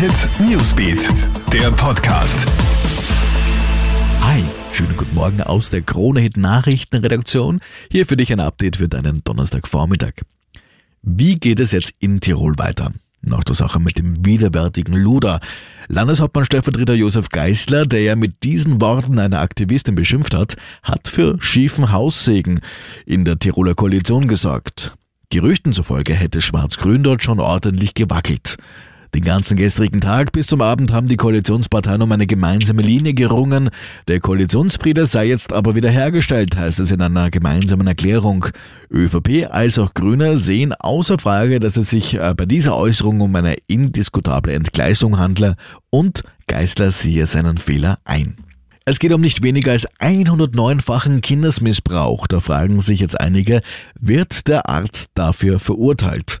Hit Newsbeat, der Podcast. Hi, schönen guten Morgen aus der Krone Hit Nachrichtenredaktion. Hier für dich ein Update für deinen Donnerstagvormittag. Wie geht es jetzt in Tirol weiter? Nach der Sache mit dem widerwärtigen Luder. Landeshauptmann Stellvertreter Josef Geisler, der ja mit diesen Worten eine Aktivistin beschimpft hat, hat für schiefen Haussegen in der Tiroler Koalition gesorgt. Gerüchten zufolge hätte Schwarz-Grün dort schon ordentlich gewackelt. Den ganzen gestrigen Tag bis zum Abend haben die Koalitionsparteien um eine gemeinsame Linie gerungen. Der Koalitionsfriede sei jetzt aber wieder hergestellt, heißt es in einer gemeinsamen Erklärung. ÖVP als auch Grüne sehen außer Frage, dass es sich äh, bei dieser Äußerung um eine indiskutable Entgleisung handle und Geisler siehe seinen Fehler ein. Es geht um nicht weniger als 109-fachen Kindesmissbrauch. Da fragen sich jetzt einige, wird der Arzt dafür verurteilt?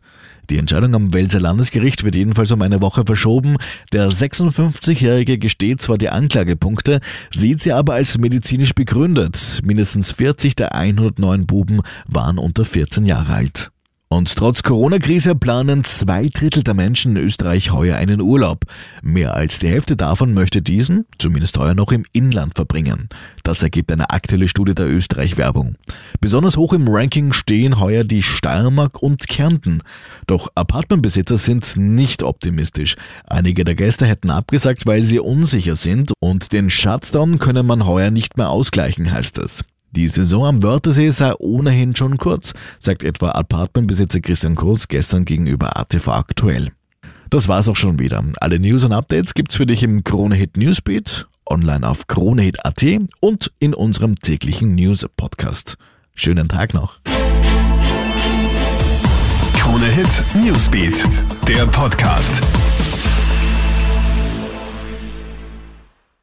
Die Entscheidung am Welser Landesgericht wird jedenfalls um eine Woche verschoben. Der 56-Jährige gesteht zwar die Anklagepunkte, sieht sie aber als medizinisch begründet. Mindestens 40 der 109 Buben waren unter 14 Jahre alt. Und trotz Corona-Krise planen zwei Drittel der Menschen in Österreich heuer einen Urlaub. Mehr als die Hälfte davon möchte diesen, zumindest heuer noch im Inland verbringen. Das ergibt eine aktuelle Studie der Österreich-Werbung. Besonders hoch im Ranking stehen heuer die Steiermark und Kärnten. Doch Apartmentbesitzer sind nicht optimistisch. Einige der Gäste hätten abgesagt, weil sie unsicher sind und den Shutdown könne man heuer nicht mehr ausgleichen, heißt es. Die Saison am Wörthersee sei ohnehin schon kurz, sagt etwa Apartmentbesitzer Christian Kurz gestern gegenüber ATV aktuell. Das war's auch schon wieder. Alle News und Updates gibt's für dich im Kronehit Newsbeat, online auf kronehit.at und in unserem täglichen News Podcast. Schönen Tag noch. Kronehit Newsbeat, der Podcast.